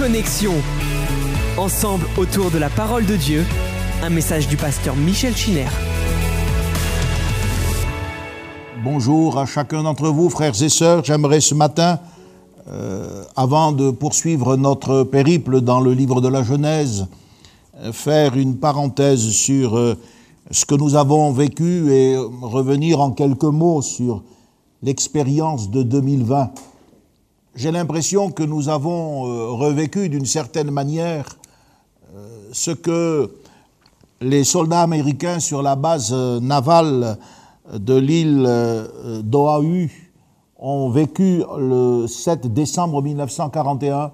Connexion. Ensemble autour de la parole de Dieu, un message du pasteur Michel Chiner. Bonjour à chacun d'entre vous, frères et sœurs. J'aimerais ce matin, euh, avant de poursuivre notre périple dans le livre de la Genèse, euh, faire une parenthèse sur euh, ce que nous avons vécu et revenir en quelques mots sur l'expérience de 2020. J'ai l'impression que nous avons revécu d'une certaine manière ce que les soldats américains sur la base navale de l'île euh, d'Oahu ont vécu le 7 décembre 1941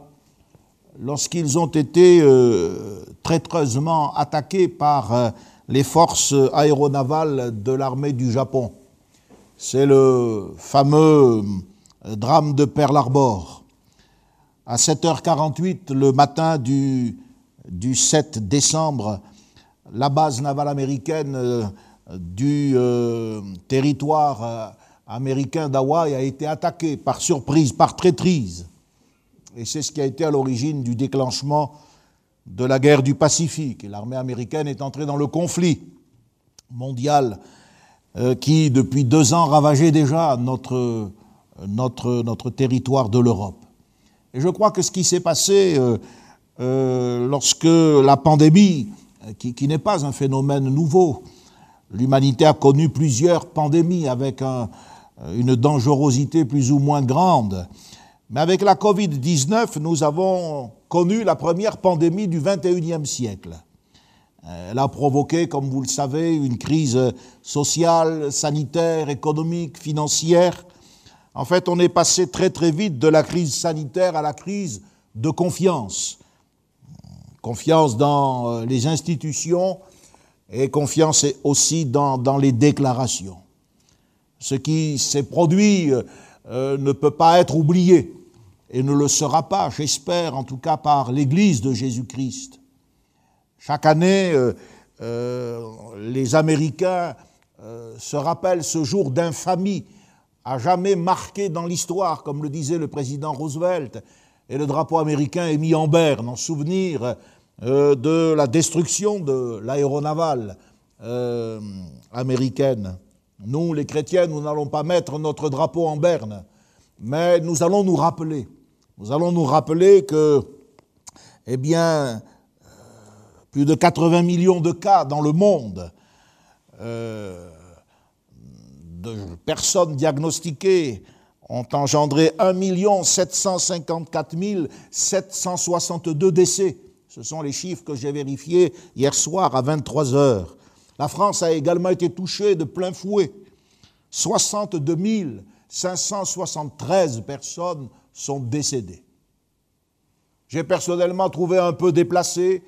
lorsqu'ils ont été euh, traîtreusement attaqués par euh, les forces aéronavales de l'armée du Japon. C'est le fameux drame de Pearl Harbor. À 7h48, le matin du, du 7 décembre, la base navale américaine du euh, territoire euh, américain d'Hawaï a été attaqué par surprise, par traîtrise. Et c'est ce qui a été à l'origine du déclenchement de la guerre du Pacifique. Et l'armée américaine est entrée dans le conflit mondial euh, qui, depuis deux ans, ravageait déjà notre, notre, notre territoire de l'Europe. Et je crois que ce qui s'est passé lorsque la pandémie, qui, qui n'est pas un phénomène nouveau, L'humanité a connu plusieurs pandémies avec une dangerosité plus ou moins grande. Mais avec la Covid-19, nous avons connu la première pandémie du 21e siècle. Elle a provoqué, comme vous le savez, une crise sociale, sanitaire, économique, financière. En fait, on est passé très très vite de la crise sanitaire à la crise de confiance. Confiance dans les institutions, et confiance aussi dans, dans les déclarations. Ce qui s'est produit euh, euh, ne peut pas être oublié et ne le sera pas, j'espère en tout cas par l'Église de Jésus-Christ. Chaque année, euh, les Américains se rappellent ce jour d'infamie à jamais marqué dans l'histoire, comme le disait le président Roosevelt, et le drapeau américain est mis en berne en souvenir euh, de la destruction de l'aéronavale euh, américaine. Nous, les chrétiens, nous n'allons pas mettre notre drapeau en berne, mais nous allons nous rappeler. Nous allons nous rappeler que, eh bien, euh, plus de 80 millions de cas dans le monde personnes diagnostiquées ont engendré 1 754 762 décès. Ce sont les chiffres que j'ai vérifiés hier soir à 23 heures. La France a également été touchée de plein fouet. 62 573 personnes sont décédées. J'ai personnellement trouvé un peu déplacé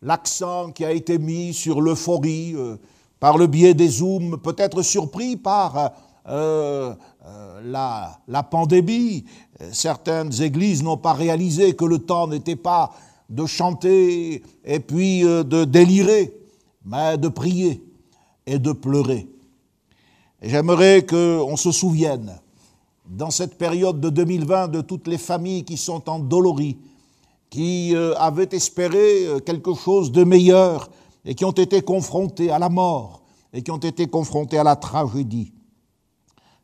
l'accent qui a été mis sur l'euphorie euh, par le biais des Zooms, peut-être surpris par euh, euh, la, pandémie. Certaines églises n'ont pas réalisé que le temps n'était pas de chanter et puis euh, de délirer, mais de prier et de pleurer. J'aimerais qu'on se souvienne, dans cette période de 2020, de toutes les familles qui sont endolories, qui avaient espéré quelque chose de meilleur et qui ont été confrontées à la mort et qui ont été confrontées à la tragédie.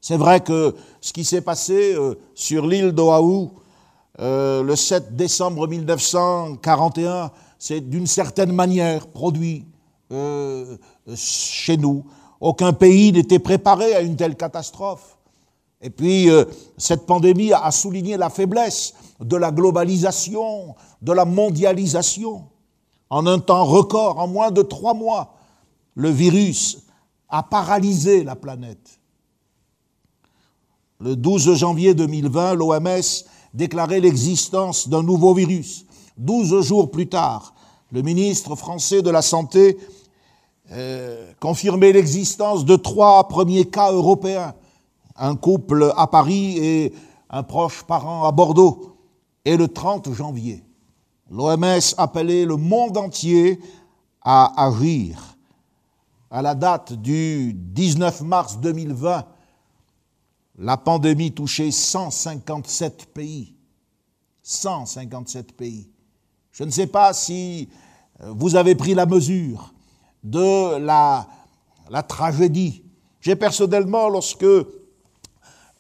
C'est vrai que ce qui s'est passé sur l'île d'Oahu, euh, le 7 décembre 1941, c'est d'une certaine manière produit euh, chez nous. Aucun pays n'était préparé à une telle catastrophe. Et puis, euh, cette pandémie a souligné la faiblesse de la globalisation, de la mondialisation. En un temps record, en moins de trois mois, le virus a paralysé la planète. Le 12 janvier 2020, l'OMS déclarait l'existence d'un nouveau virus. Douze jours plus tard, le ministre français de la Santé euh, confirmait l'existence de trois premiers cas européens, un couple à Paris et un proche parent à Bordeaux. Et le 30 janvier, l'OMS appelait le monde entier à agir. À la date du 19 mars 2020, la pandémie touchait 157 pays. 157 pays. Je ne sais pas si euh, vous avez pris la mesure de la, la tragédie. J'ai personnellement, lorsque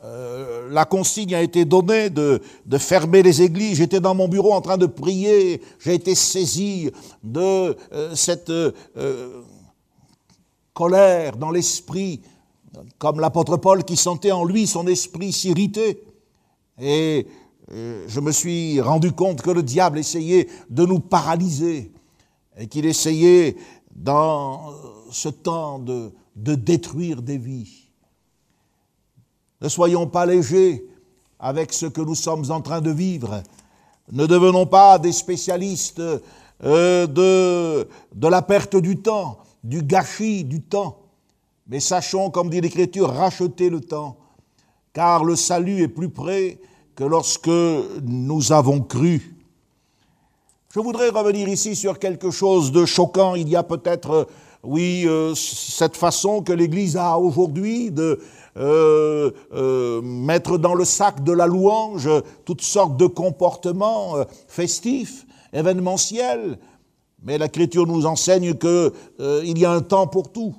euh, la consigne a été donnée de, fermer les églises. J'étais dans mon bureau en train de prier. J'ai été saisi de euh, cette euh, colère dans l'esprit, comme l'apôtre Paul qui sentait en lui son esprit s'irriter. Et je me suis rendu compte que le diable essayait de nous paralyser et qu'il essayait dans ce temps de détruire des vies. Ne soyons pas légers avec ce que nous sommes en train de vivre. Ne devenons pas des spécialistes euh, de, la perte du temps, du gâchis du temps. Mais sachons, comme dit l'Écriture, racheter le temps, car le salut est plus près que lorsque nous avons cru. Je voudrais revenir ici sur quelque chose de choquant. Il y a peut-être, oui, euh, cette façon que l'Église a aujourd'hui de euh, euh, mettre dans le sac de la louange toutes sortes de comportements euh, festifs, événementiels. Mais l'Écriture nous enseigne qu'il il y a un temps pour tout.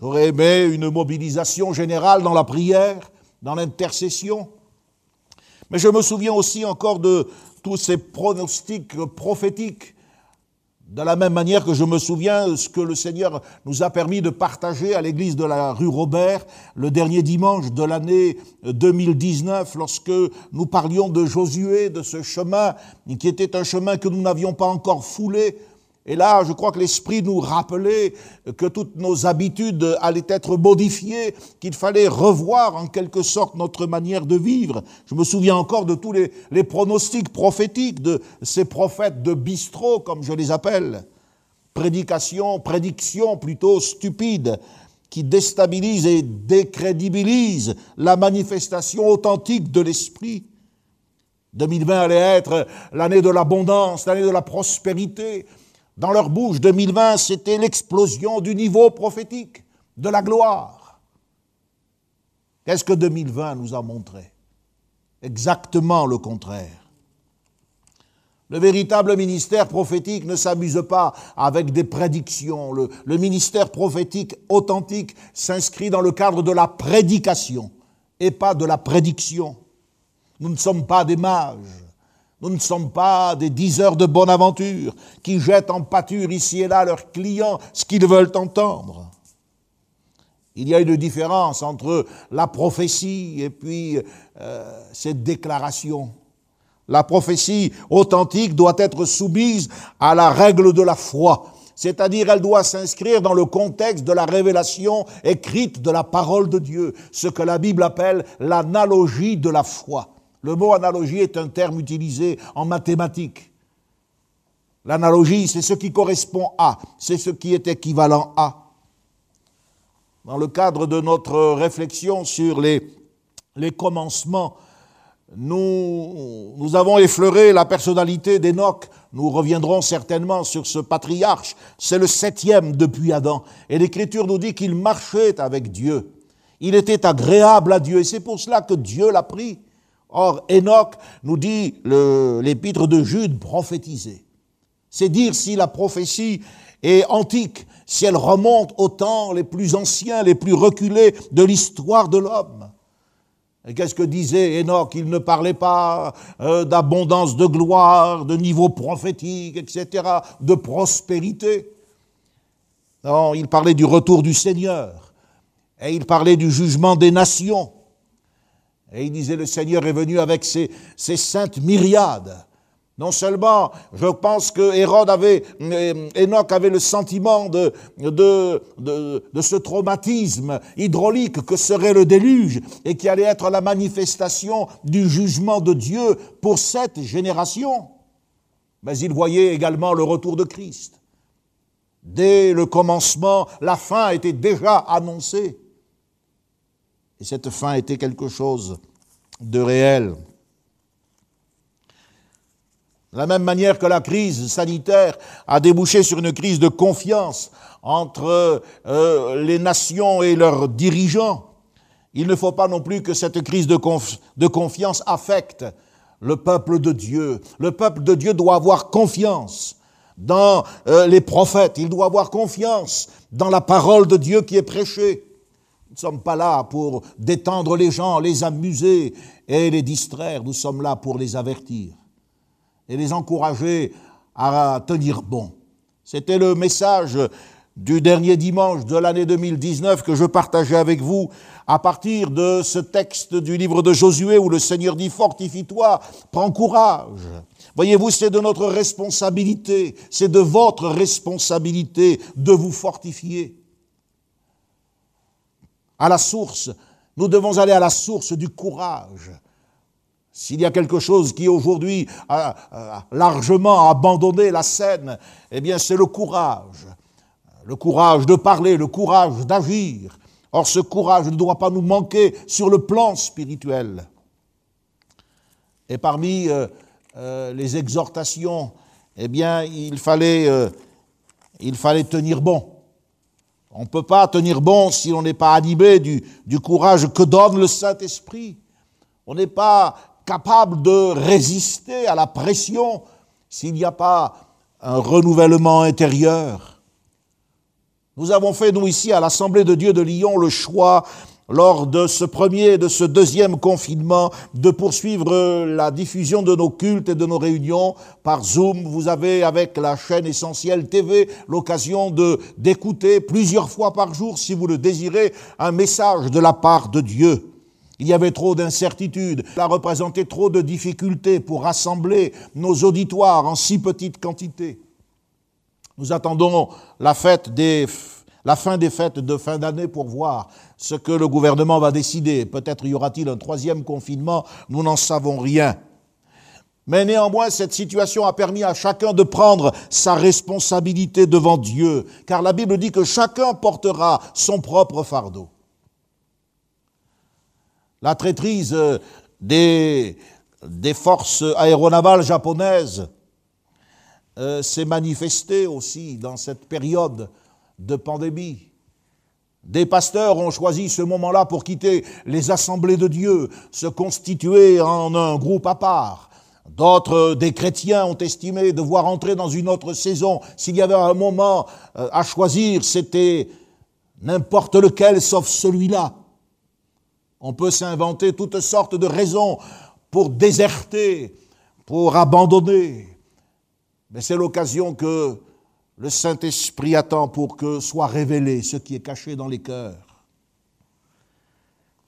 J'aurais aimé une mobilisation générale dans la prière, dans l'intercession. Mais je me souviens aussi encore de tous ces pronostics prophétiques de la même manière que je me souviens ce que le Seigneur nous a permis de partager à l'église de la rue Robert le dernier dimanche de l'année 2019 lorsque nous parlions de Josué, de ce chemin qui était un chemin que nous n'avions pas encore foulé, et là, je crois que l'Esprit nous rappelait que toutes nos habitudes allaient être modifiées, qu'il fallait revoir en quelque sorte notre manière de vivre. Je me souviens encore de tous les, pronostics prophétiques de ces prophètes de bistrot, comme je les appelle. Prédication, prédiction plutôt stupide, qui déstabilise et décrédibilise la manifestation authentique de l'Esprit. 2020 allait être l'année de l'abondance, l'année de la prospérité, dans leur bouche, 2020, c'était l'explosion du niveau prophétique, de la gloire. Qu'est-ce que 2020 nous a montré? Exactement le contraire. Le véritable ministère prophétique ne s'amuse pas avec des prédictions. Le, ministère prophétique authentique s'inscrit dans le cadre de la prédication et pas de la prédiction. Nous ne sommes pas des mages. Nous ne sommes pas des diseurs de bonne aventure qui jettent en pâture ici et là leurs clients ce qu'ils veulent entendre. Il y a une différence entre la prophétie et puis euh, cette déclaration. La prophétie authentique doit être soumise à la règle de la foi, c'est-à-dire elle doit s'inscrire dans le contexte de la révélation écrite de la parole de Dieu, ce que la Bible appelle l'analogie de la foi. Le mot analogie est un terme utilisé en mathématiques. L'analogie, c'est ce qui correspond à, c'est ce qui est équivalent à. Dans le cadre de notre réflexion sur les, commencements, nous, nous avons effleuré la personnalité d'Enoch. Nous reviendrons certainement sur ce patriarche. C'est le septième depuis Adam. Et l'Écriture nous dit qu'il marchait avec Dieu. Il était agréable à Dieu. Et c'est pour cela que Dieu l'a pris. Or, Enoch nous dit l'épître de Jude prophétisé. C'est dire si la prophétie est antique, si elle remonte aux temps les plus anciens, les plus reculés de l'histoire de l'homme. Et qu'est-ce que disait Enoch? Il ne parlait pas euh, d'abondance de gloire, de niveau prophétique, etc., de prospérité. Non, il parlait du retour du Seigneur. Et il parlait du jugement des nations. Et il disait, le Seigneur est venu avec ses, saintes myriades. Non seulement, je pense que Hérode avait, euh, Enoch avait le sentiment de, de, de, de, ce traumatisme hydraulique que serait le déluge et qui allait être la manifestation du jugement de Dieu pour cette génération. Mais il voyait également le retour de Christ. Dès le commencement, la fin était déjà annoncée. Et cette fin était quelque chose de réel. De la même manière que la crise sanitaire a débouché sur une crise de confiance entre euh, les nations et leurs dirigeants, il ne faut pas non plus que cette crise de, confiance affecte le peuple de Dieu. Le peuple de Dieu doit avoir confiance dans euh, les prophètes, il doit avoir confiance dans la parole de Dieu qui est prêchée. Nous ne sommes pas là pour détendre les gens, les amuser et les distraire, nous sommes là pour les avertir et les encourager à tenir bon. C'était le message du dernier dimanche de l'année 2019 que je partageais avec vous à partir de ce texte du livre de Josué où le Seigneur dit Fortifie-toi, prends courage. Voyez-vous, c'est de notre responsabilité, c'est de votre responsabilité de vous fortifier. À la source, nous devons aller à la source du courage. S'il y a quelque chose qui aujourd'hui a, largement abandonné la scène, eh c'est le courage. Le courage de parler, le courage d'agir. Or ce courage ne doit pas nous manquer sur le plan spirituel. Et parmi euh, euh, les exhortations, eh bien il fallait, euh, il fallait tenir bon. On ne peut pas tenir bon si on n'est pas animé du, du courage que donne le Saint-Esprit. On n'est pas capable de résister à la pression s'il n'y a pas un renouvellement intérieur. Nous avons fait, nous, ici, à l'Assemblée de Dieu de Lyon, le choix, lors de ce premier et de ce deuxième confinement, de poursuivre la diffusion de nos cultes et de nos réunions par Zoom. Vous avez, avec la chaîne essentielle TV, l'occasion de, d'écouter plusieurs fois par jour, si vous le désirez, un message de la part de Dieu. Il y avait trop d'incertitudes, ça représentait trop de difficultés pour rassembler nos auditoires en si petite quantité. Nous attendons la fête des, la fin des fêtes de fin d'année pour voir ce que le gouvernement va décider. Peut-être y aura-t-il un troisième confinement, nous n'en savons rien. Mais néanmoins, cette situation a permis à chacun de prendre sa responsabilité devant Dieu, car la Bible dit que chacun portera son propre fardeau. La traîtrise euh, des, forces aéronavales japonaises euh, s'est manifestée aussi dans cette période de pandémie. Des pasteurs ont choisi ce moment-là pour quitter les assemblées de Dieu, se constituer en un groupe à part. D'autres, des chrétiens, ont estimé devoir entrer dans une autre saison. S'il y avait un moment euh, à choisir, c'était n'importe lequel sauf celui-là. On peut s'inventer toutes sortes de raisons pour déserter, pour abandonner. Mais c'est l'occasion que le Saint-Esprit attend pour que soit révélé ce qui est caché dans les cœurs.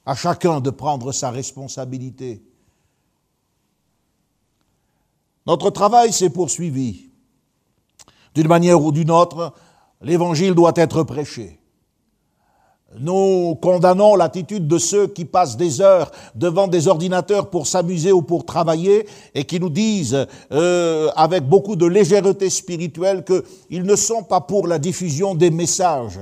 À chacun de prendre sa responsabilité. Notre travail s'est poursuivi. D'une manière ou d'une autre, l'Évangile doit être prêché. Nous condamnons l'attitude de ceux qui passent des heures devant des ordinateurs pour s'amuser ou pour travailler et qui nous disent euh, avec beaucoup de légèreté spirituelle qu'ils ne sont pas pour la diffusion des messages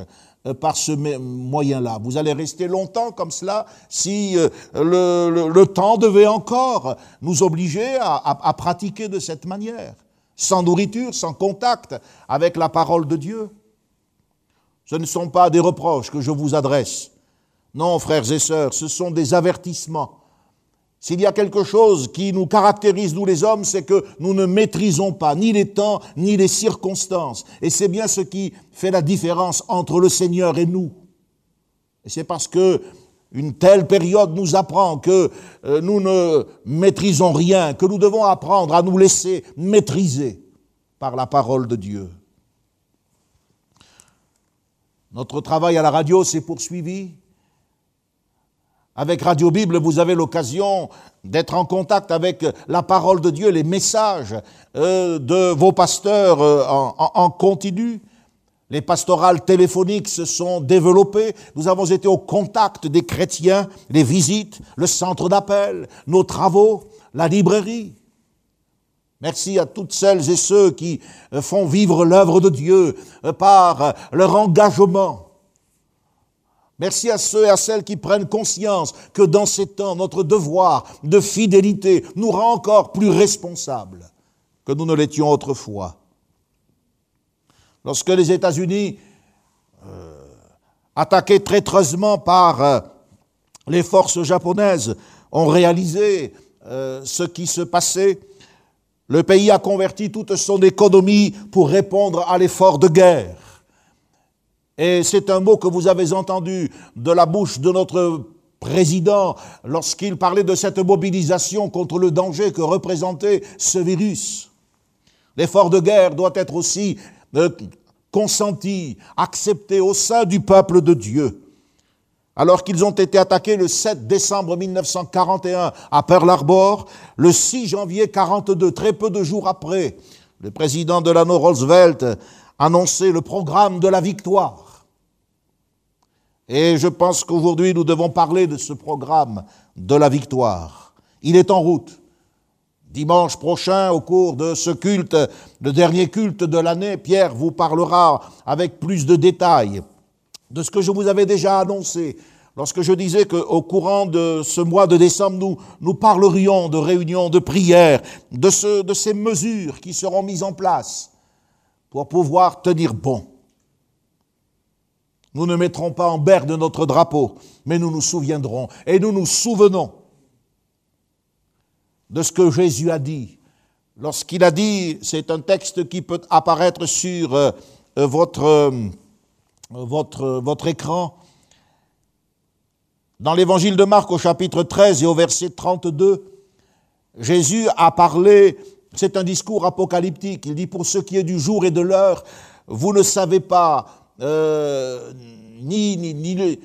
euh, par ce moyen-là. Vous allez rester longtemps comme cela si euh, le, temps devait encore nous obliger à pratiquer de cette manière, sans nourriture, sans contact avec la parole de Dieu. Ce ne sont pas des reproches que je vous adresse. Non, frères et sœurs, ce sont des avertissements. S'il y a quelque chose qui nous caractérise, nous les hommes, c'est que nous ne maîtrisons pas ni les temps, ni les circonstances. Et c'est bien ce qui fait la différence entre le Seigneur et nous. Et c'est parce que une telle période nous apprend que euh, nous ne maîtrisons rien, que nous devons apprendre à nous laisser maîtriser par la parole de Dieu. Notre travail à la radio s'est poursuivi. Avec Radio Bible, vous avez l'occasion d'être en contact avec la parole de Dieu, les messages euh, de vos pasteurs euh, en, continu. Les pastorales téléphoniques se sont développées. Nous avons été au contact des chrétiens, les visites, le centre d'appel, nos travaux, la librairie. Merci à toutes celles et ceux qui euh, font vivre l'œuvre de Dieu euh, par euh, leur engagement. Merci à ceux et à celles qui prennent conscience que dans ces temps, notre devoir de fidélité nous rend encore plus responsables que nous ne l'étions autrefois. Lorsque les États-Unis, attaqués traîtreusement par les forces japonaises, ont réalisé ce qui se passait. Le pays a converti toute son économie pour répondre à l'effort de guerre. Et c'est un mot que vous avez entendu de la bouche de notre président lorsqu'il parlait de cette mobilisation contre le danger que représentait ce virus. L'effort de guerre doit être aussi euh, consenti, accepté au sein du peuple de Dieu. Alors qu'ils ont été attaqués le 7 décembre 1941 à Pearl Harbor, le 6 janvier 42, très peu de jours après, le président Delano Roosevelt annonçait le programme de la victoire. Et je pense qu'aujourd'hui, nous devons parler de ce programme de la victoire. Il est en route. Dimanche prochain, au cours de ce culte, le dernier culte de l'année, Pierre vous parlera avec plus de détails de ce que je vous avais déjà annoncé lorsque je disais qu'au courant de ce mois de décembre, nous, parlerions de réunions de prière, de, ce, de ces mesures qui seront mises en place pour pouvoir tenir bon. Nous ne mettrons pas en berne notre drapeau, mais nous nous souviendrons et nous nous souvenons de ce que Jésus a dit. Lorsqu'il a dit, c'est un texte qui peut apparaître sur euh, euh, votre, votre écran, dans l'évangile de Marc au chapitre 13 et au verset 32, Jésus a parlé, c'est un discours apocalyptique, il dit, pour ce qui est du jour et de l'heure, vous ne savez pas euh, ni, ni, ni, le,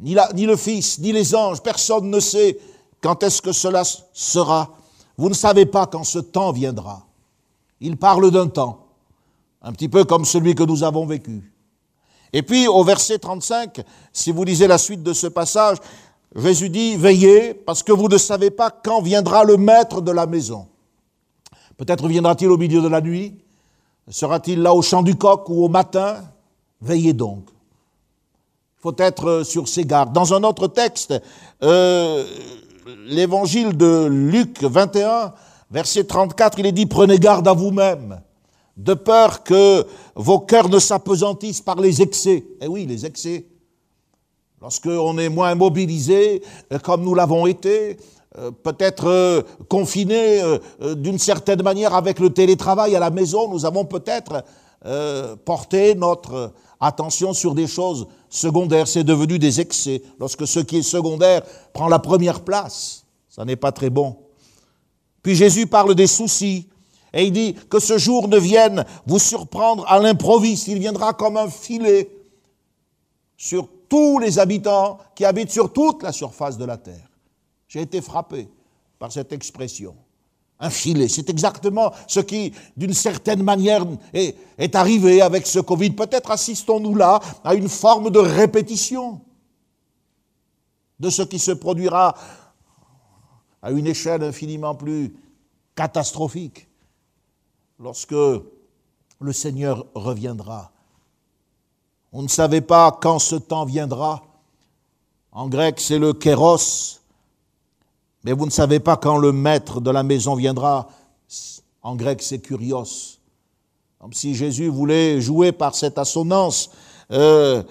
ni, le Fils, ni les anges, personne ne sait quand est-ce que cela sera. Vous ne savez pas quand ce temps viendra. Il parle d'un temps, un petit peu comme celui que nous avons vécu. Et puis au verset 35, si vous lisez la suite de ce passage, Jésus dit, veillez parce que vous ne savez pas quand viendra le maître de la maison. Peut-être viendra-t-il au milieu de la nuit, sera-t-il là au chant du coq ou au matin, Veillez donc. Il faut être sur ses gardes. Dans un autre texte, euh, l'évangile de Luc 21, verset 34, il est dit, prenez garde à vous-même, de peur que vos cœurs ne s'apesantissent par les excès. Eh oui, les excès. Lorsqu'on est moins mobilisé, euh, comme nous l'avons été, euh, peut-être confiné d'une certaine manière avec le télétravail à la maison, nous avons peut-être porté notre Attention sur des choses secondaires, c'est devenu des excès. Lorsque ce qui est secondaire prend la première place, ça n'est pas très bon. Puis Jésus parle des soucis. Et il dit que ce jour ne vienne vous surprendre à l'improviste. Il viendra comme un filet sur tous les habitants qui habitent sur toute la surface de la terre. J'ai été frappé par cette expression un filet. C'est exactement ce qui, d'une certaine manière, est, est, arrivé avec ce Covid. Peut-être assistons-nous là à une forme de répétition de ce qui se produira à une échelle infiniment plus catastrophique lorsque le Seigneur reviendra. On ne savait pas quand ce temps viendra. En grec, c'est le kéros, mais vous ne savez pas quand le maître de la maison viendra. En grec, c'est kurios. Comme si Jésus voulait jouer par cette assonance, euh,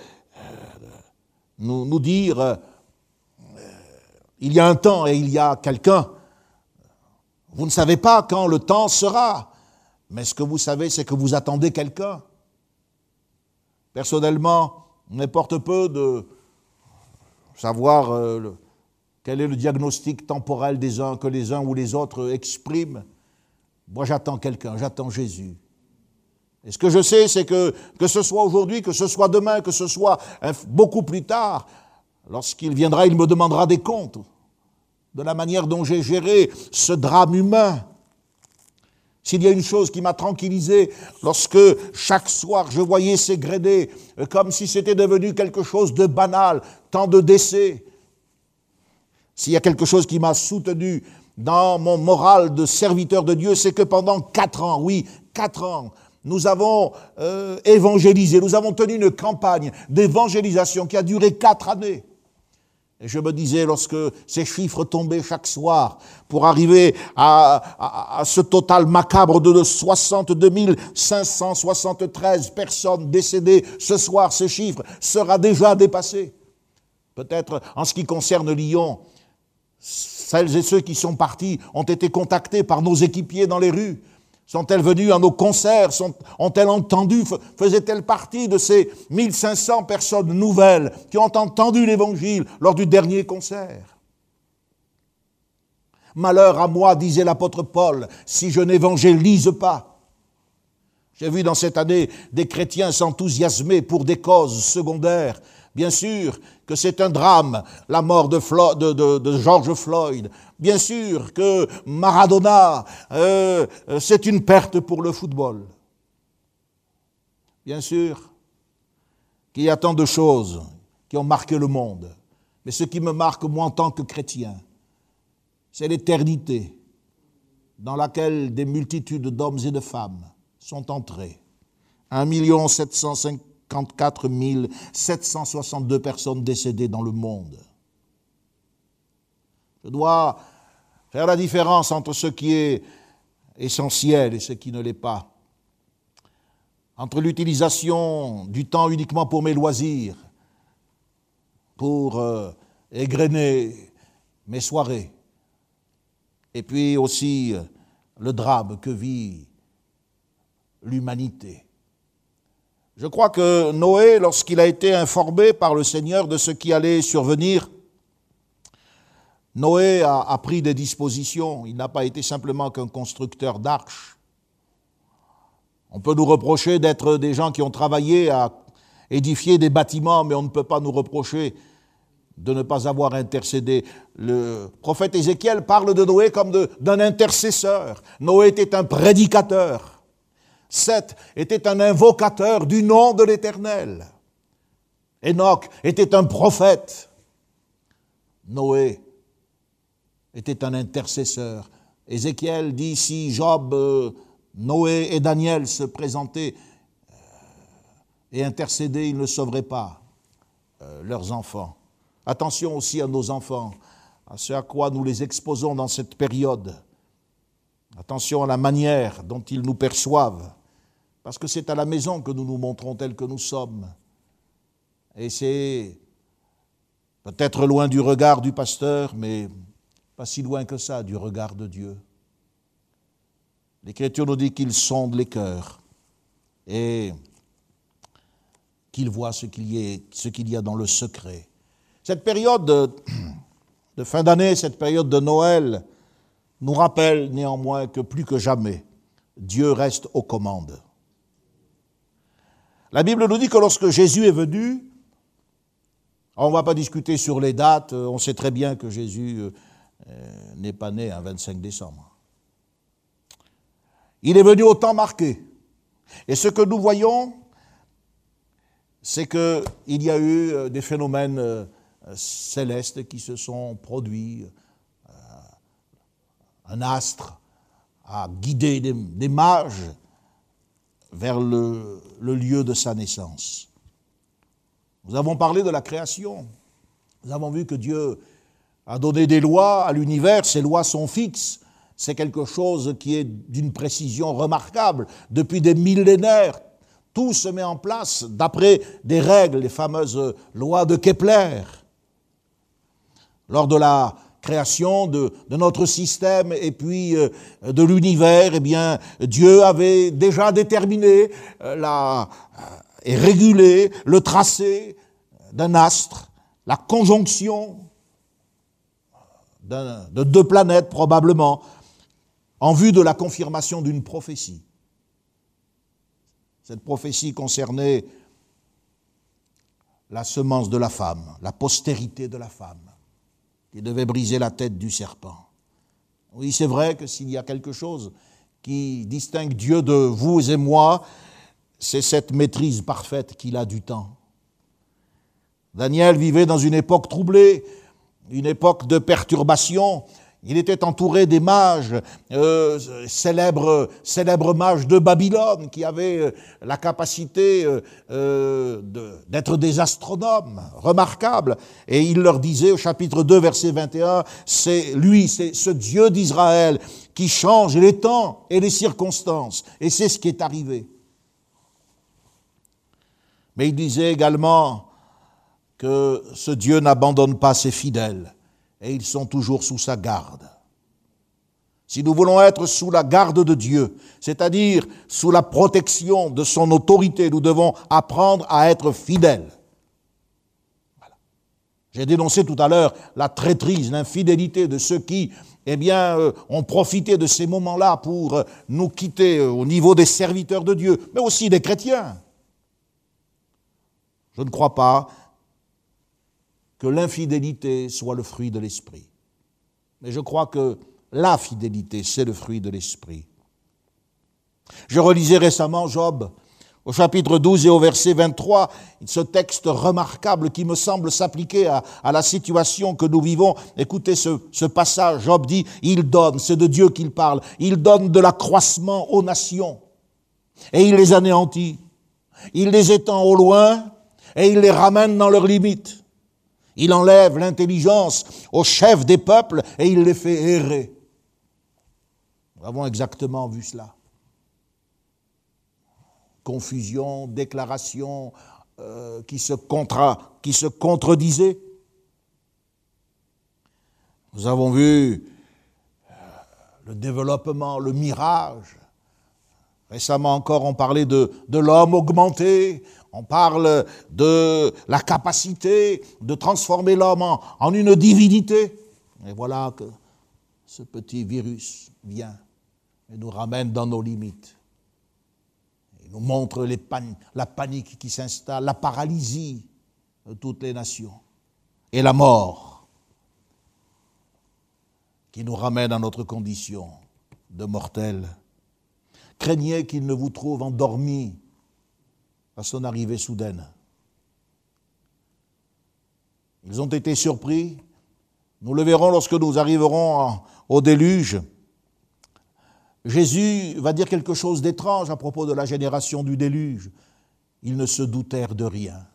nous, nous, dire, euh, il y a un temps et il y a quelqu'un. Vous ne savez pas quand le temps sera, mais ce que vous savez, c'est que vous attendez quelqu'un. Personnellement, on m'importe peu de savoir euh, quel est le diagnostic temporel des uns que les uns ou les autres expriment Moi, j'attends quelqu'un, j'attends Jésus. Et ce que je sais, c'est que, que ce soit aujourd'hui, que ce soit demain, que ce soit beaucoup plus tard, lorsqu'il viendra, il me demandera des comptes de la manière dont j'ai géré ce drame humain. S'il y a une chose qui m'a tranquillisé lorsque chaque soir je voyais s'égrener comme si c'était devenu quelque chose de banal, tant de décès, s'il y a quelque chose qui m'a soutenu dans mon moral de serviteur de Dieu, c'est que pendant quatre ans, oui, quatre ans, nous avons euh, évangélisé, nous avons tenu une campagne d'évangélisation qui a duré quatre années. Et je me disais, lorsque ces chiffres tombaient chaque soir, pour arriver à, à ce total macabre de 62 573 personnes décédées, ce soir, ce chiffre sera déjà dépassé. Peut-être en ce qui concerne Lyon, celles et ceux qui sont partis ont été contactés par nos équipiers dans les rues Sont-elles venues à nos concerts Ont-elles entendu Faisaient-elles partie de ces 1500 personnes nouvelles qui ont entendu l'Évangile lors du dernier concert Malheur à moi, disait l'apôtre Paul, si je n'évangélise pas. J'ai vu dans cette année des chrétiens s'enthousiasmer pour des causes secondaires. Bien sûr que c'est un drame, la mort de, George Floyd. Bien sûr que Maradona, euh, c'est une perte pour le football. Bien sûr qu'il y a tant de choses qui ont marqué le monde. Mais ce qui me marque, moi, en tant que chrétien, c'est l'éternité dans laquelle des multitudes d'hommes et de femmes sont entrés. 1 754 762 personnes décédées dans le monde. Je dois faire la différence entre ce qui est essentiel et ce qui ne l'est pas. Entre l'utilisation du temps uniquement pour mes loisirs, pour euh, égrener mes soirées, et puis aussi euh, le drame que vit l'humanité. Je crois que Noé, lorsqu'il a été informé par le Seigneur de ce qui allait survenir, Noé a, pris des dispositions. Il n'a pas été simplement qu'un constructeur d'arches. On peut nous reprocher d'être des gens qui ont travaillé à édifier des bâtiments, mais on ne peut pas nous reprocher de ne pas avoir intercédé. Le prophète Ézéchiel parle de Noé comme d'un intercesseur. Noé était un prédicateur. Seth était un invocateur du nom de l'Éternel. Enoch était un prophète. Noé était un intercesseur. Ézéchiel dit si Job, euh, Noé et Daniel se présentaient euh, et intercédaient, ils ne sauveraient pas euh, leurs enfants. Attention aussi à nos enfants, à ce à quoi nous les exposons dans cette période. Attention à la manière dont ils nous perçoivent, parce que c'est à la maison que nous nous montrons tels que nous sommes. Et c'est peut-être loin du regard du pasteur, mais pas si loin que ça du regard de Dieu. L'Écriture nous dit qu'il sonde les cœurs et qu'il voit ce qu'il y, y, a dans le secret. Cette période de fin d'année, cette période de Noël, nous rappelle néanmoins que plus que jamais, Dieu reste aux commandes. La Bible nous dit que lorsque Jésus est venu, on ne va pas discuter sur les dates, on sait très bien que Jésus euh, euh, n'est pas né un 25 décembre. Il est venu au temps marqué. Et ce que nous voyons, c'est qu'il y a eu euh, des phénomènes célestes qui se sont produits, un astre a guidé des, mages vers le, lieu de sa naissance. Nous avons parlé de la création. Nous avons vu que Dieu a donné des lois à l'univers. Ces lois sont fixes. C'est quelque chose qui est d'une précision remarquable. Depuis des millénaires, tout se met en place d'après des règles, les fameuses lois de Kepler. Lors de la création de, notre système et puis euh, de l'univers, eh bien, Dieu avait déjà déterminé euh, euh, et régulé le tracé d'un astre, la conjonction de deux planètes probablement, en vue de la confirmation d'une prophétie. Cette prophétie concernait la semence de la femme, la postérité de la femme qui devait briser la tête du serpent. Oui, c'est vrai que s'il y a quelque chose qui distingue Dieu de vous et moi, c'est cette maîtrise parfaite qu'il a du temps. Daniel vivait dans une époque troublée, une époque de perturbation, il était entouré des mages, euh, célèbres, célèbres mages de Babylone, qui avaient euh, la capacité euh, d'être des astronomes remarquables. Et il leur disait au chapitre 2, verset 21, c'est lui, c'est ce Dieu d'Israël qui change les temps et les circonstances. Et c'est ce qui est arrivé. Mais il disait également que ce Dieu n'abandonne pas ses fidèles et ils sont toujours sous sa garde. Si nous voulons être sous la garde de Dieu, c'est-à-dire sous la protection de son autorité, nous devons apprendre à être fidèles. J'ai dénoncé tout à l'heure la traîtrise, l'infidélité de ceux qui, eh bien, euh, ont profité de ces moments-là pour euh, nous quitter euh, au niveau des serviteurs de Dieu, mais aussi des chrétiens. Je ne crois pas l'infidélité soit le fruit de l'esprit. Mais je crois que la fidélité, c'est le fruit de l'esprit. Je relisais récemment Job au chapitre 12 et au verset 23, ce texte remarquable qui me semble s'appliquer à, la situation que nous vivons. Écoutez ce passage, Job dit, il donne, c'est de Dieu qu'il parle, il donne de l'accroissement aux nations et il les anéantit. Il les étend au loin et il les ramène dans leurs limites. Il enlève l'intelligence aux chefs des peuples et il les fait errer. Nous avons exactement vu cela. Confusion, déclaration euh, qui, se contredisaient. Nous avons vu euh, le développement, le mirage. Récemment encore, on parlait de l'homme augmenté, on parle de la capacité de transformer l'homme en, une divinité. Et voilà que ce petit virus vient et nous ramène dans nos limites. Il nous montre la panique qui s'installe, la paralysie de toutes les nations et la mort qui nous ramène à notre condition de mortels. Craignez qu'il ne vous trouve endormi à son arrivée soudaine. Ils ont été surpris. Nous le verrons lorsque nous arriverons au déluge. Jésus va dire quelque chose d'étrange à propos de la génération du déluge. Ils ne se doutèrent de rien.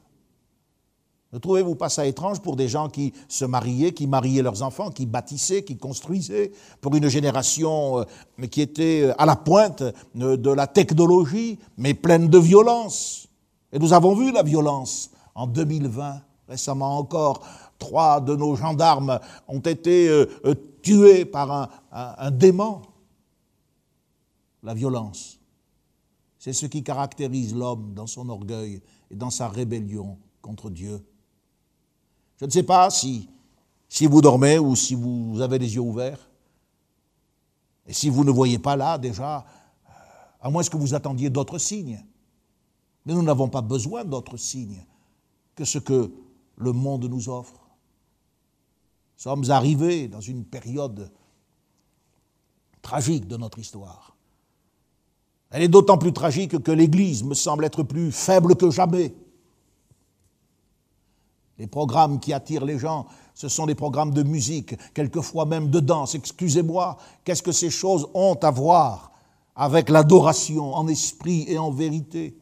Ne trouvez-vous pas ça étrange pour des gens qui se mariaient, qui mariaient leurs enfants, qui bâtissaient, qui construisaient, pour une génération euh, qui était euh, à la pointe euh, de la technologie, mais pleine de violence? Et nous avons vu la violence en 2020, récemment encore. Trois de nos gendarmes ont été tués par un, démon la violence. C'est ce qui caractérise l'homme dans son orgueil et dans sa rébellion contre Dieu. Je ne sais pas si, si vous dormez ou si vous avez les yeux ouverts. Et si vous ne voyez pas là déjà, à moins que vous attendiez d'autres signes. Mais nous n'avons pas besoin d'autres signes que ce que le monde nous offre. Nous sommes arrivés dans une période tragique de notre histoire. Elle est d'autant plus tragique que l'Église me semble être plus faible que jamais. Les programmes qui attirent les gens, ce sont les programmes de musique, quelquefois même de danse. Excusez-moi, qu'est-ce que ces choses ont à voir avec l'adoration en esprit et en vérité?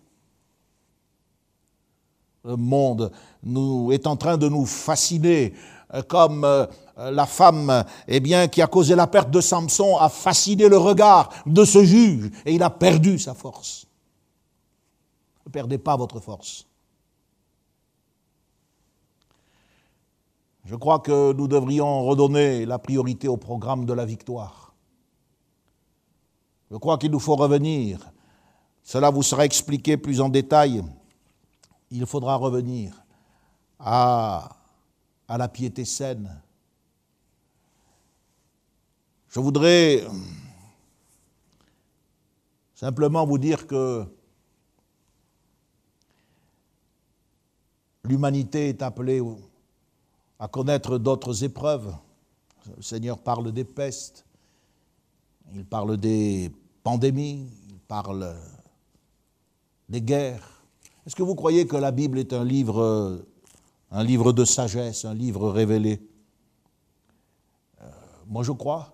Monde nous, est en train de nous fasciner euh, comme euh, la femme eh bien, qui a causé la perte de Samson a fasciné le regard de ce juge et il a perdu sa force. Ne perdez pas votre force. Je crois que nous devrions redonner la priorité au programme de la victoire. Je crois qu'il nous faut revenir. Cela vous sera expliqué plus en détail. Il faudra revenir à la piété saine. Je voudrais simplement vous dire que l'humanité est appelée à connaître d'autres épreuves. Le Seigneur parle des pestes, il parle des pandémies, il parle des guerres. Est-ce que vous croyez que la Bible est un livre un livre de sagesse, un livre révélé? Euh, moi, je crois.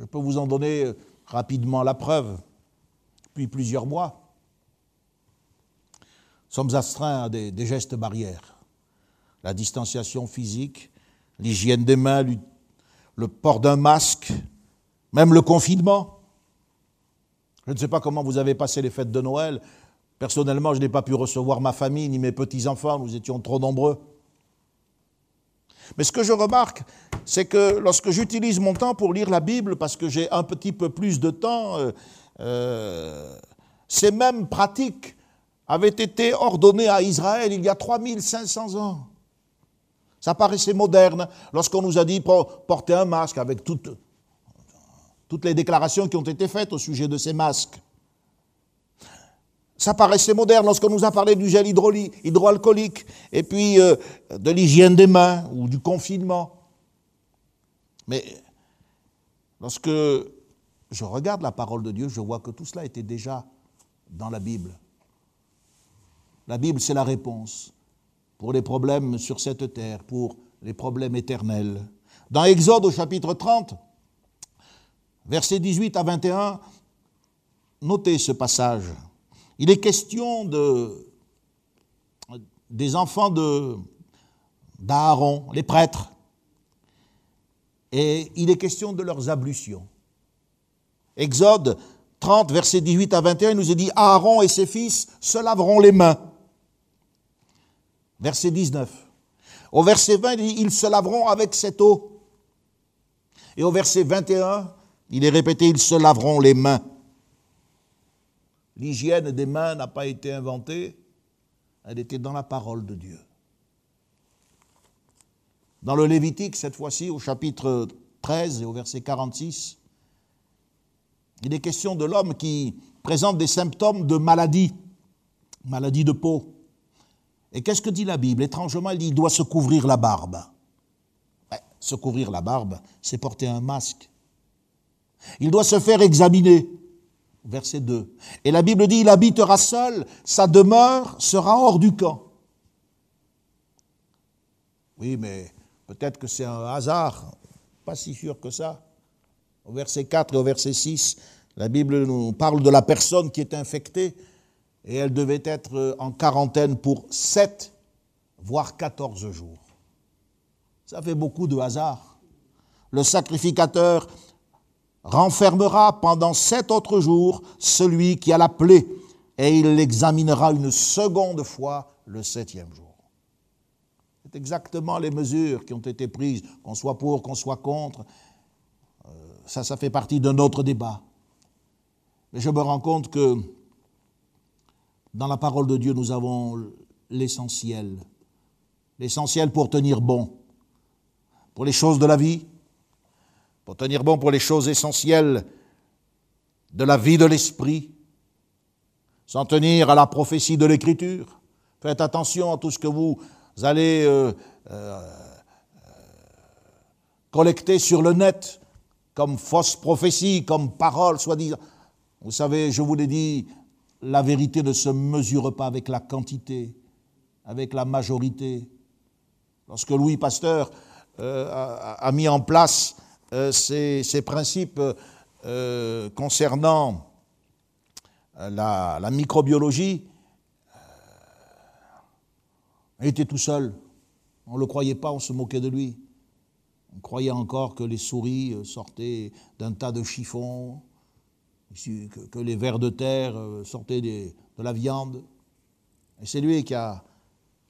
Je peux vous en donner euh, rapidement la preuve. Depuis plusieurs mois, nous sommes astreints à des gestes barrières. La distanciation physique, l'hygiène des mains, le port d'un masque, même le confinement. Je ne sais pas comment vous avez passé les fêtes de Noël. Personnellement, je n'ai pas pu recevoir ma famille ni mes petits-enfants, nous étions trop nombreux. Mais ce que je remarque, c'est que lorsque j'utilise mon temps pour lire la Bible, parce que j'ai un petit peu plus de temps, euh, euh, ces mêmes pratiques avaient été ordonnées à Israël il y a 3500 ans. Ça paraissait moderne lorsqu'on nous a dit porter un masque avec toutes, toutes les déclarations qui ont été faites au sujet de ces masques. Ça paraissait moderne lorsqu'on nous a parlé du gel hydroalcoolique et puis euh, de l'hygiène des mains ou du confinement. Mais lorsque je regarde la parole de Dieu, je vois que tout cela était déjà dans la Bible. La Bible, c'est la réponse pour les problèmes sur cette terre, pour les problèmes éternels. Dans Exode au chapitre 30, versets 18 à 21, notez ce passage. Il est question de, des enfants d'Aaron, les prêtres, et il est question de leurs ablutions. Exode 30, verset 18 à 21, il nous est dit, Aaron et ses fils se laveront les mains. Verset 19. Au verset 20, il dit, ils se laveront avec cette eau. Et au verset 21, il est répété, ils se laveront les mains. L'hygiène des mains n'a pas été inventée, elle était dans la parole de Dieu. Dans le Lévitique, cette fois-ci, au chapitre 13 et au verset 46, il est question de l'homme qui présente des symptômes de maladie, maladie de peau. Et qu'est-ce que dit la Bible? Étrangement, il dit il doit se couvrir la barbe. se couvrir la barbe, c'est porter un masque. Il doit se faire examiner verset 2. Et la Bible dit, il habitera seul, sa demeure sera hors du camp. Oui, mais peut-être que c'est un hasard, pas si sûr que ça. Au verset 4 et au verset 6, la Bible nous parle de la personne qui est infectée et elle devait être en quarantaine pour 7, voire 14 jours. Ça fait beaucoup de hasard. Le sacrificateur renfermera pendant sept autres jours celui qui a la plaie, et il l'examinera une seconde fois le septième jour. C'est exactement les mesures qui ont été prises, qu'on soit pour, qu'on soit contre. Euh, ça, ça fait partie d'un autre débat. Mais je me rends compte que dans la parole de Dieu, nous avons l'essentiel. L'essentiel pour tenir bon. Pour les choses de la vie, pour tenir bon pour les choses essentielles de la vie de l'esprit, s'en tenir à la prophétie de l'Écriture. Faites attention à tout ce que vous allez euh, euh, collecter sur le net comme fausse prophétie, comme parole, soi-disant. Vous savez, je vous l'ai dit, la vérité ne se mesure pas avec la quantité, avec la majorité. Lorsque Louis Pasteur euh, a, mis en place euh, ces, principes euh, concernant euh, la, microbiologie, il était tout seul. On ne le croyait pas, on se moquait de lui. On croyait encore que les souris sortaient d'un tas de chiffons, que, les vers de terre sortaient de la viande. Et c'est lui qui a,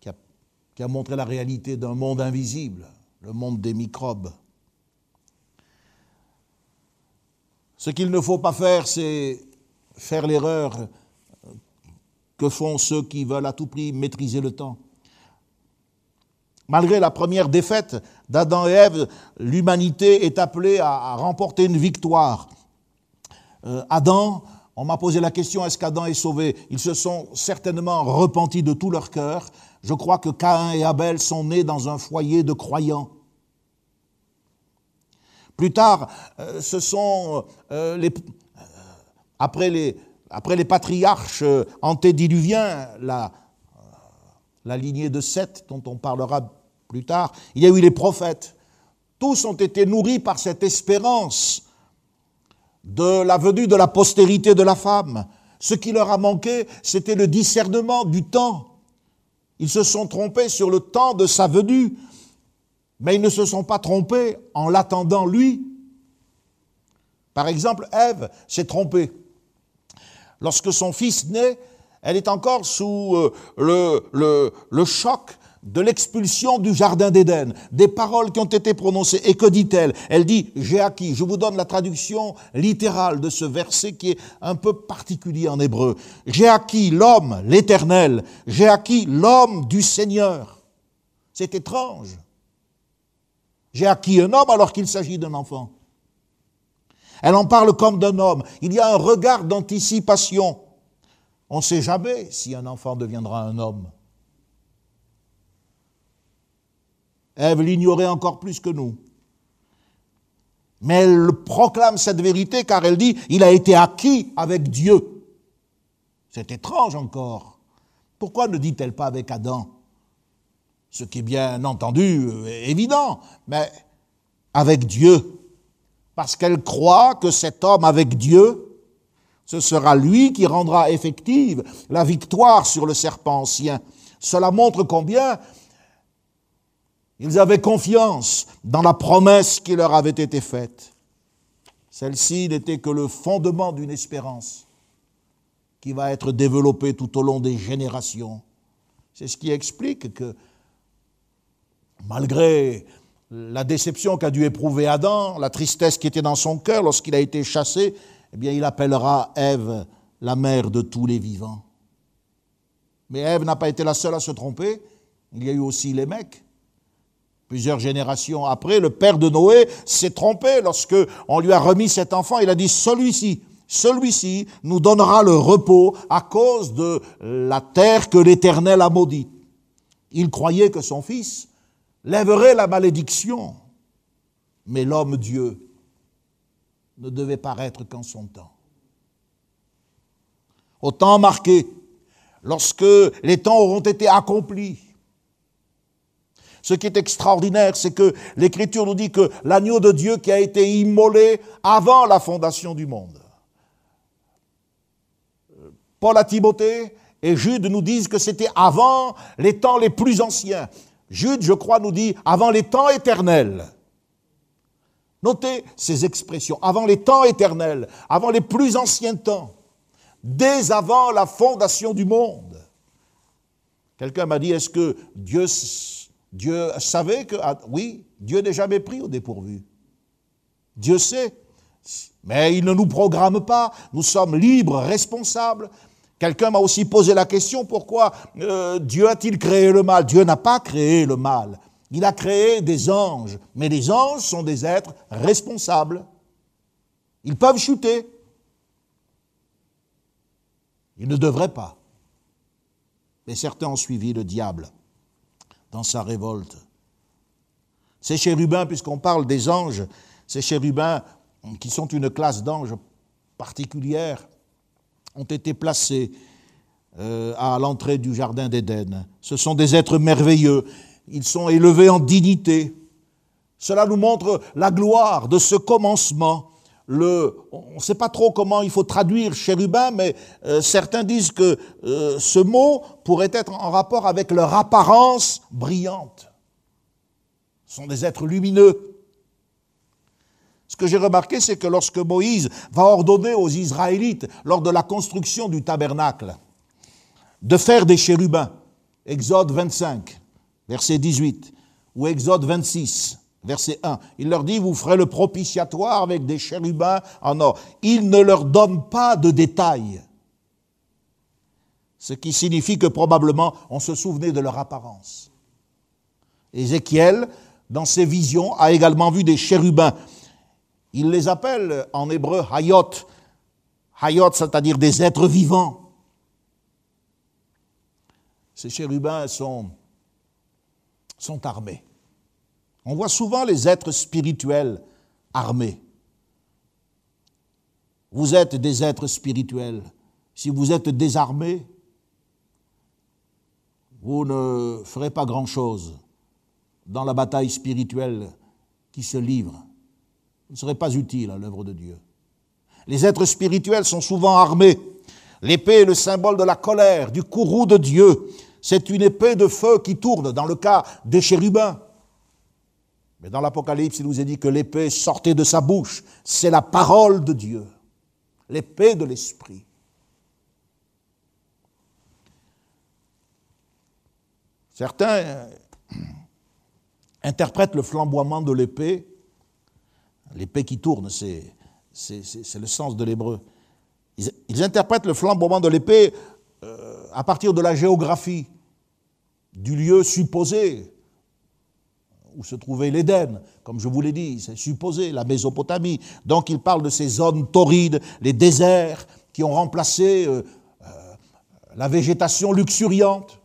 qui a montré la réalité d'un monde invisible, le monde des microbes. Ce qu'il ne faut pas faire, c'est faire l'erreur que font ceux qui veulent à tout prix maîtriser le temps. Malgré la première défaite d'Adam et Ève, l'humanité est appelée à remporter une victoire. Euh, Adam, on m'a posé la question, est-ce qu'Adam est sauvé? Ils se sont certainement repentis de tout leur cœur. Je crois que Caïn et Abel sont nés dans un foyer de croyants. Plus tard, euh, ce sont euh, euh, après, les, après les patriarches antédiluviens, la, la lignée de Seth, dont on parlera plus tard, il y a eu les prophètes. Tous ont été nourris par cette espérance de la venue de la postérité de la femme. Ce qui leur a manqué, c'était le discernement du temps. Ils se sont trompés sur le temps de sa venue. Mais ils ne se sont pas trompés en l'attendant lui. Par exemple, Ève s'est trompée. Lorsque son fils naît, elle est encore sous euh, le, le, choc de l'expulsion du Jardin d'Éden, des paroles qui ont été prononcées. Et que dit-elle? Elle dit, j'ai acquis. Je vous donne la traduction littérale de ce verset qui est un peu particulier en hébreu. J'ai acquis l'homme, l'éternel. J'ai acquis l'homme du Seigneur. C'est étrange. J'ai acquis un homme alors qu'il s'agit d'un enfant. Elle en parle comme d'un homme. Il y a un regard d'anticipation. On ne sait jamais si un enfant deviendra un homme. Ève l'ignorait encore plus que nous. Mais elle proclame cette vérité car elle dit, il a été acquis avec Dieu. C'est étrange encore. Pourquoi ne dit-elle pas avec Adam? Ce qui est bien entendu euh, évident, mais avec Dieu. Parce qu'elle croit que cet homme avec Dieu, ce sera lui qui rendra effective la victoire sur le serpent ancien. Cela montre combien ils avaient confiance dans la promesse qui leur avait été faite. Celle-ci n'était que le fondement d'une espérance qui va être développée tout au long des générations. C'est ce qui explique que, malgré la déception qu'a dû éprouver Adam, la tristesse qui était dans son cœur lorsqu'il a été chassé, eh bien, il appellera Ève la mère de tous les vivants. Mais Ève n'a pas été la seule à se tromper. Il y a eu aussi les mecs Plusieurs générations après, le père de Noé s'est trompé lorsque on lui a remis cet enfant. Il a dit celui-ci, celui-ci nous donnera le repos à cause de la terre que l'Éternel a maudite. Il croyait que son fils lèverait la malédiction, mais l'homme Dieu ne devait paraître qu'en son temps. Au temps marqué, lorsque les temps auront été accomplis, ce qui est extraordinaire, c'est que l'Écriture nous dit que l'agneau de Dieu qui a été immolé avant la fondation du monde. Paul à Timothée et Jude nous disent que c'était avant les temps les plus anciens. Jude, je crois, nous dit avant les temps éternels. Notez ces expressions, avant les temps éternels, avant les plus anciens temps, dès avant la fondation du monde. Quelqu'un m'a dit, est-ce que Dieu Dieu savait que, ah, oui, Dieu n'est jamais pris au dépourvu. Dieu sait. Mais il ne nous programme pas. Nous sommes libres, responsables. Quelqu'un m'a aussi posé la question, pourquoi euh, Dieu a-t-il créé le mal? Dieu n'a pas créé le mal. Il a créé des anges. Mais les anges sont des êtres responsables. Ils peuvent chuter. Ils ne devraient pas. Mais certains ont suivi le diable dans sa révolte. Ces chérubins, puisqu'on parle des anges, ces chérubins qui sont une classe d'anges particulière, ont été placés euh, à l'entrée du Jardin d'Éden. Ce sont des êtres merveilleux. Ils sont élevés en dignité. Cela nous montre la gloire de ce commencement on ne sait pas trop comment il faut traduire chérubin, mais euh, certains disent que euh, ce mot pourrait être en rapport avec leur apparence brillante. Ce sont des êtres lumineux. Ce que j'ai remarqué, c'est que lorsque Moïse va ordonner aux Israélites, lors de la construction du tabernacle, de faire des chérubins, Exode 25, verset 18, ou Exode 26, verset 1. Il leur dit, vous ferez le propitiatoire avec des chérubins en or. Il ne leur donne pas de détails. Ce qui signifie que probablement on se souvenait de leur apparence. Ézéchiel, dans ses visions, a également vu des chérubins. Il les appelle en hébreu hayot. Hayot, c'est-à-dire des êtres vivants. Ces chérubins sont, sont armés. On voit souvent les êtres spirituels armés. Vous êtes des êtres spirituels. Si vous êtes désarmés, vous ne ferez pas grand-chose dans la bataille spirituelle qui se livre. Ne serez pas utile à l'œuvre de Dieu. Les êtres spirituels sont souvent armés. L'épée est le symbole de la colère, du courroux de Dieu. C'est une épée de feu qui tourne dans le cas des chérubins. Mais dans l'Apocalypse, il nous est dit que l'épée sortait de sa bouche. C'est la parole de Dieu, l'épée de l'Esprit. Certains euh, interprètent le flamboiement de l'épée, l'épée qui tourne, c'est, le sens de l'hébreu. Ils, interprètent le flamboiement de l'épée euh, à partir de la géographie, du lieu supposé où se trouvait l'Éden, comme je vous l'ai dit, c'est supposé, la Mésopotamie. Donc ils parlent de ces zones torrides, les déserts qui ont remplacé euh, euh, la végétation luxuriante.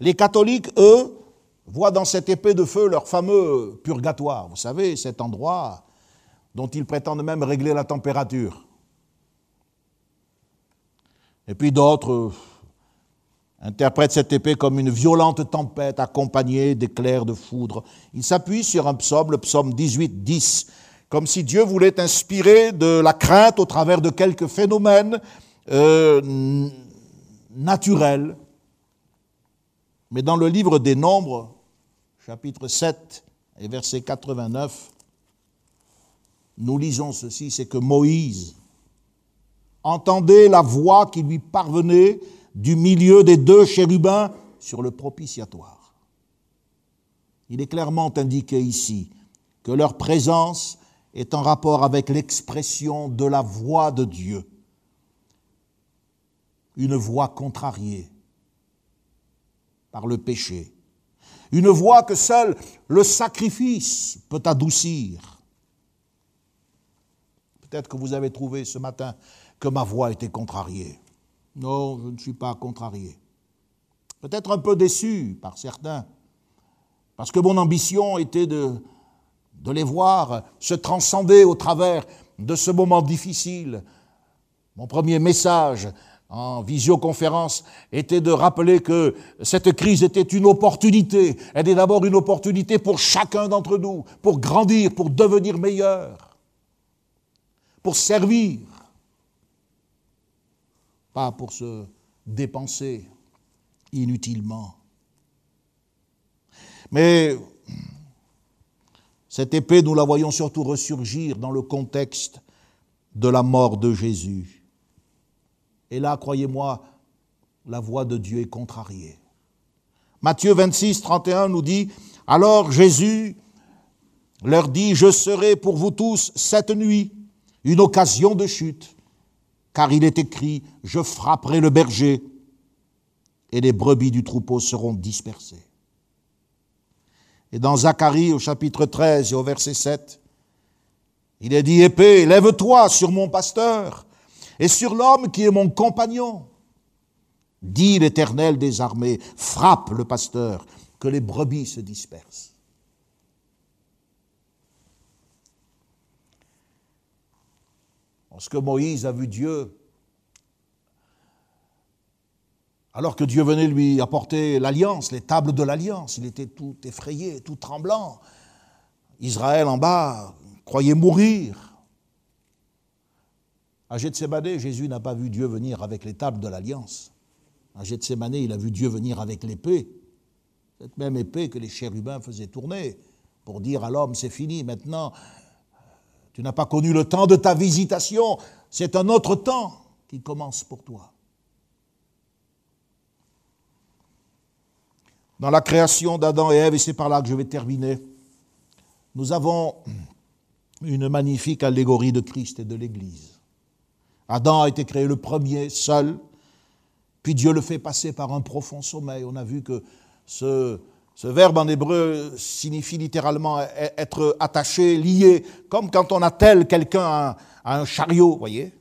Les catholiques, eux, voient dans cette épée de feu leur fameux purgatoire. Vous savez, cet endroit dont ils prétendent même régler la température. Et puis d'autres interprètent cette épée comme une violente tempête accompagnée d'éclairs de foudre. Ils s'appuient sur un psaume, le psaume 18, 10, comme si Dieu voulait inspirer de la crainte au travers de quelques phénomènes euh, naturels. Mais dans le livre des Nombres, chapitre 7 et verset 89, nous lisons ceci, c'est que Moïse entendait la voix qui lui parvenait du milieu des deux chérubins sur le propitiatoire. Il est clairement indiqué ici que leur présence est en rapport avec l'expression de la voix de Dieu, une voix contrariée par le péché, une voix que seul le sacrifice peut adoucir. Peut-être que vous avez trouvé ce matin que ma voix était contrariée. Non, je ne suis pas contrarié. Peut-être un peu déçu par certains, parce que mon ambition était de, de les voir se transcender au travers de ce moment difficile. Mon premier message en visioconférence était de rappeler que cette crise était une opportunité. Elle est d'abord une opportunité pour chacun d'entre nous, pour grandir, pour devenir meilleur, pour servir pas pour se dépenser inutilement. Mais cette épée, nous la voyons surtout ressurgir dans le contexte de la mort de Jésus. Et là, croyez-moi, la voix de Dieu est contrariée. Matthieu 26, 31 nous dit, Alors Jésus leur dit, Je serai pour vous tous cette nuit une occasion de chute car il est écrit, je frapperai le berger, et les brebis du troupeau seront dispersées. Et dans Zacharie au chapitre 13 et au verset 7, il est dit, épée, lève-toi sur mon pasteur et sur l'homme qui est mon compagnon. Dit l'Éternel des armées, frappe le pasteur, que les brebis se dispersent. Lorsque Moïse a vu Dieu, alors que Dieu venait lui apporter l'alliance, les tables de l'alliance, il était tout effrayé, tout tremblant. Israël en bas croyait mourir. À Gethsemane, Jésus n'a pas vu Dieu venir avec les de l'alliance. À Gethsemane, il a vu Dieu venir avec l'épée. Cette même épée que les chérubins faisaient tourner pour dire à l'homme, c'est fini, maintenant tu n'as pas connu le temps de ta visitation. C'est un autre temps qui commence pour toi. Dans la création d'Adam et Ève, et c'est par là que je vais terminer, nous avons une magnifique allégorie de Christ et de l'Église. Adam a été créé le premier, seul, puis Dieu le fait passer par un profond sommeil. On a vu que ce, verbe en hébreu signifie littéralement être attaché, lié, comme quand on attelle quelqu'un à, un chariot, voyez.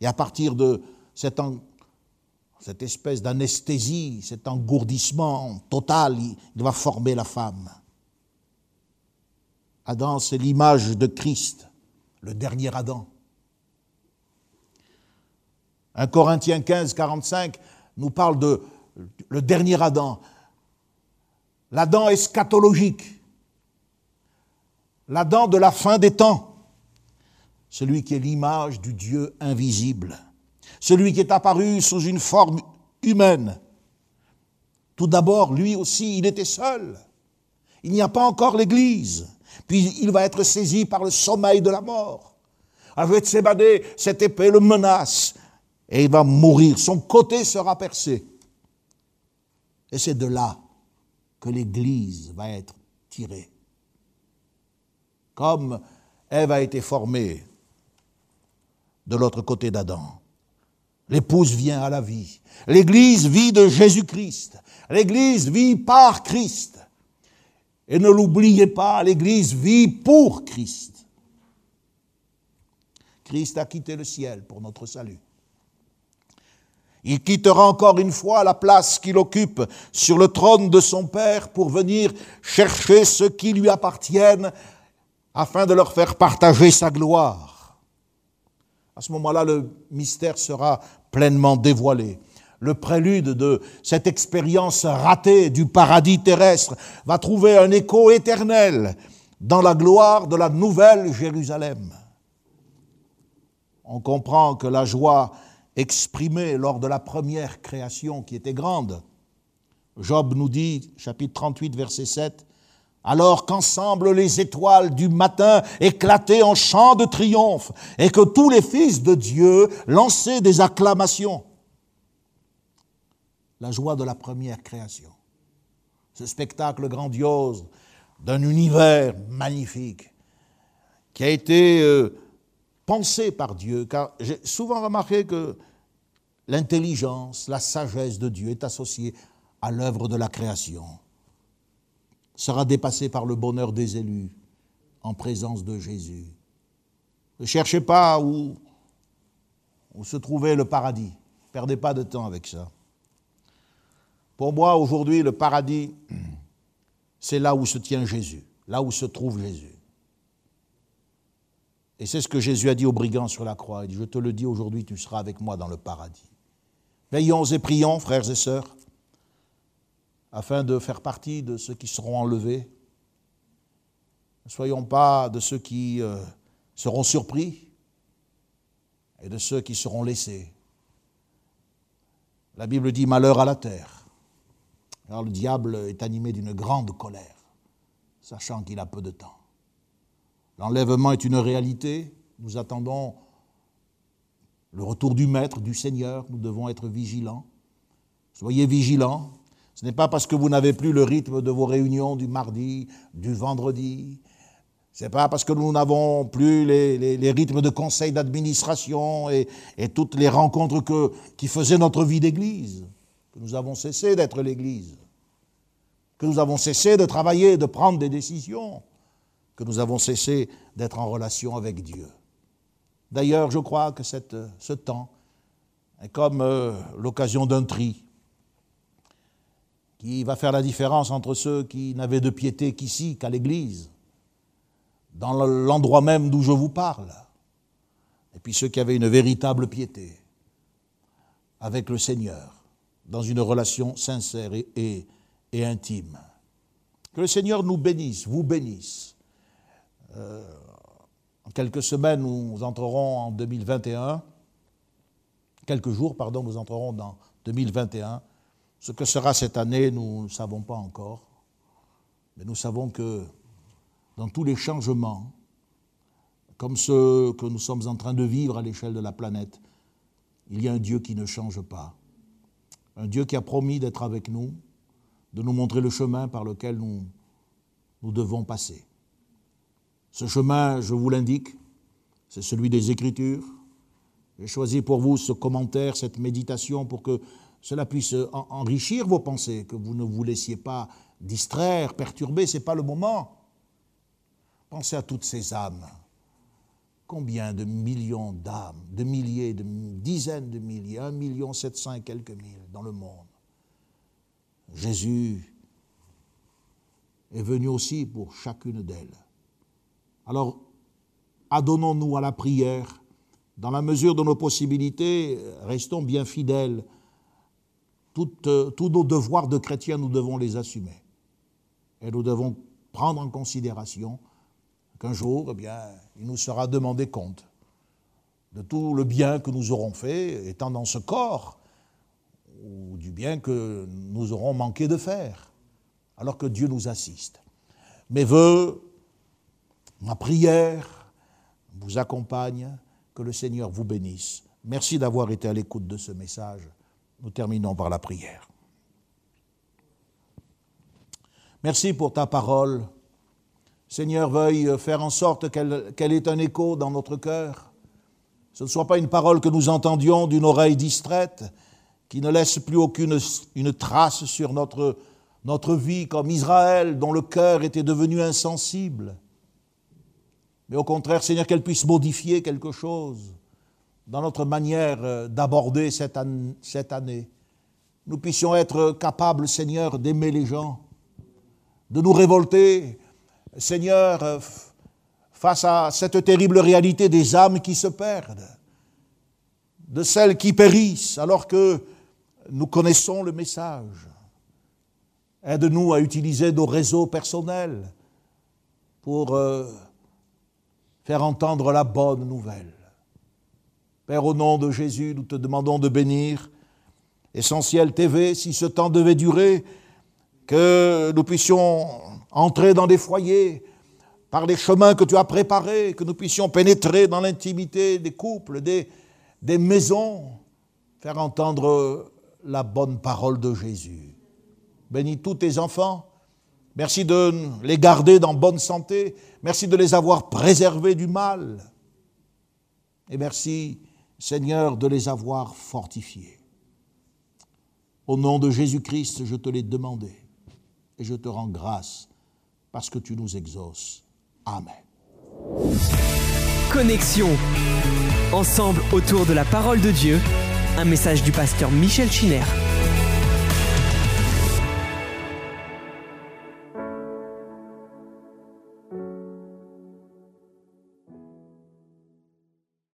Et à partir de cette espèce d'anesthésie, cet engourdissement total, il va former la femme. Adam, c'est l'image de Christ, le dernier Adam. 1 Corinthiens 15, 45 nous parle de le dernier Adam la dent eschatologique, la dent de la fin des temps, celui qui est l'image du Dieu invisible, celui qui est apparu sous une forme humaine. Tout d'abord, lui aussi, il était seul. Il n'y a pas encore l'Église. Puis il va être saisi par le sommeil de la mort. Avec Sébadé, cette épée le menace et il va mourir. Son côté sera percé. Et c'est de là que l'Église va être tirée. Comme Ève a été formée de l'autre côté d'Adam. L'épouse vient à la vie. L'Église vit de Jésus-Christ. L'Église vit par Christ. Et ne l'oubliez pas, l'Église vit pour Christ. Christ a quitté le ciel pour notre salut. Il quittera encore une fois la place qu'il occupe sur le trône de son Père pour venir chercher ceux qui lui appartiennent afin de leur faire partager sa gloire. À ce moment-là, le mystère sera pleinement dévoilé. Le prélude de cette expérience ratée du paradis terrestre va trouver un écho éternel dans la gloire de la nouvelle Jérusalem. On comprend que la joie exprimée lors de la première création qui était grande, Job nous dit, chapitre 38, verset 7, alors qu'ensemble les étoiles du matin éclataient en chants de triomphe et que tous les fils de Dieu lançaient des acclamations. La joie de la première création. Ce spectacle grandiose d'un univers magnifique qui a été euh, pensé par Dieu, car j'ai souvent remarqué que l'intelligence, la sagesse de Dieu est associée à l'œuvre de la création sera dépassé par le bonheur des élus en présence de Jésus. Ne cherchez pas où, où se trouvait le paradis. Perdez pas de temps avec ça. Pour moi, aujourd'hui, le paradis, c'est là où se tient Jésus, là où se trouve Jésus. Et c'est ce que Jésus a dit aux brigands sur la croix. Il dit, je te le dis aujourd'hui, tu seras avec moi dans le paradis. Veillons et prions, frères et sœurs, afin de faire partie de ceux qui seront enlevés. Ne soyons pas de ceux qui euh, seront surpris et de ceux qui seront laissés. La Bible dit malheur à la terre. Alors le diable est animé d'une grande colère, sachant qu'il a peu de temps. L'enlèvement est une réalité. Nous attendons le retour du Maître, du Seigneur. Nous devons être vigilants. Soyez vigilants. Ce n'est pas parce que vous n'avez plus le rythme de vos réunions du mardi, du vendredi. Ce n'est pas parce que nous n'avons plus les, rythmes de conseil d'administration et, toutes les rencontres qui faisaient notre vie d'Église que nous avons cessé d'être l'Église, que nous avons cessé de travailler, de prendre des décisions, que nous avons cessé d'être en relation avec Dieu. D'ailleurs, je crois que cette, ce temps est comme euh, l'occasion d'un tri qui va faire la différence entre ceux qui n'avaient de piété qu'ici, qu'à l'Église, dans l'endroit même d'où je vous parle, et puis ceux qui avaient une véritable piété avec le Seigneur, dans une relation sincère et, et, intime. Que le Seigneur nous bénisse, vous bénisse. Euh, en quelques semaines, nous entrerons en 2021. Quelques jours, pardon, nous entrerons dans 2021. Ce que sera cette année, nous ne savons pas encore, mais nous savons que dans tous les changements, comme ceux que nous sommes en train de vivre à l'échelle de la planète, il y a un Dieu qui ne change pas. Un Dieu qui a promis d'être avec nous, de nous montrer le chemin par lequel nous, nous devons passer. Ce chemin, je vous l'indique, c'est celui des Écritures. J'ai choisi pour vous ce commentaire, cette méditation, pour que cela puisse enrichir vos pensées, que vous ne vous laissiez pas distraire, perturber, ce n'est pas le moment. Pensez à toutes ces âmes. Combien de millions d'âmes, de milliers, de dizaines de milliers, un million sept cent et quelques mille dans le monde. Jésus est venu aussi pour chacune d'elles. Alors, adonnons-nous à la prière. Dans la mesure de nos possibilités, restons bien fidèles euh, tous nos devoirs de chrétiens, nous devons les assumer. Et nous devons prendre en considération qu'un jour, eh bien, il nous sera demandé compte de tout le bien que nous aurons fait, étant dans ce corps, ou du bien que nous aurons manqué de faire, alors que Dieu nous assiste. Mes voeux, ma prière vous accompagne, que le Seigneur vous bénisse. Merci d'avoir été à l'écoute de ce message. Nous terminons par la prière. Merci pour ta parole. Seigneur, veuille faire en sorte qu'elle ait un écho dans notre cœur. Ce ne soit pas une parole que nous entendions d'une oreille distraite, qui ne laisse plus aucune une trace sur notre, notre vie, comme Israël, dont le cœur était devenu insensible. Mais au contraire, Seigneur, qu'elle puisse modifier quelque chose dans notre manière euh, d'aborder cette année. Nous puissions être capables, Seigneur, d'aimer les gens, de nous révolter, Seigneur, euh, face à cette terrible réalité des âmes qui se perdent, de celles qui périssent alors que nous connaissons le message. Aide-nous à utiliser nos réseaux personnels pour euh, faire entendre la bonne nouvelle. Père, au nom de Jésus, nous te demandons de bénir Essentiel TV, si ce temps devait durer, que nous puissions entrer dans des foyers par les chemins que tu as préparés, que nous puissions pénétrer dans l'intimité des couples, des, des maisons, faire entendre la bonne parole de Jésus. Bénis tous tes enfants. Merci de les garder dans bonne santé. Merci de les avoir préservés du mal. Et merci, Seigneur, de les avoir fortifiés. Au nom de Jésus-Christ, je te l'ai demandé et je te rends grâce parce que tu nous exauces. Amen. Connexion. Ensemble autour de la parole de Dieu, un message du pasteur Michel Chiner.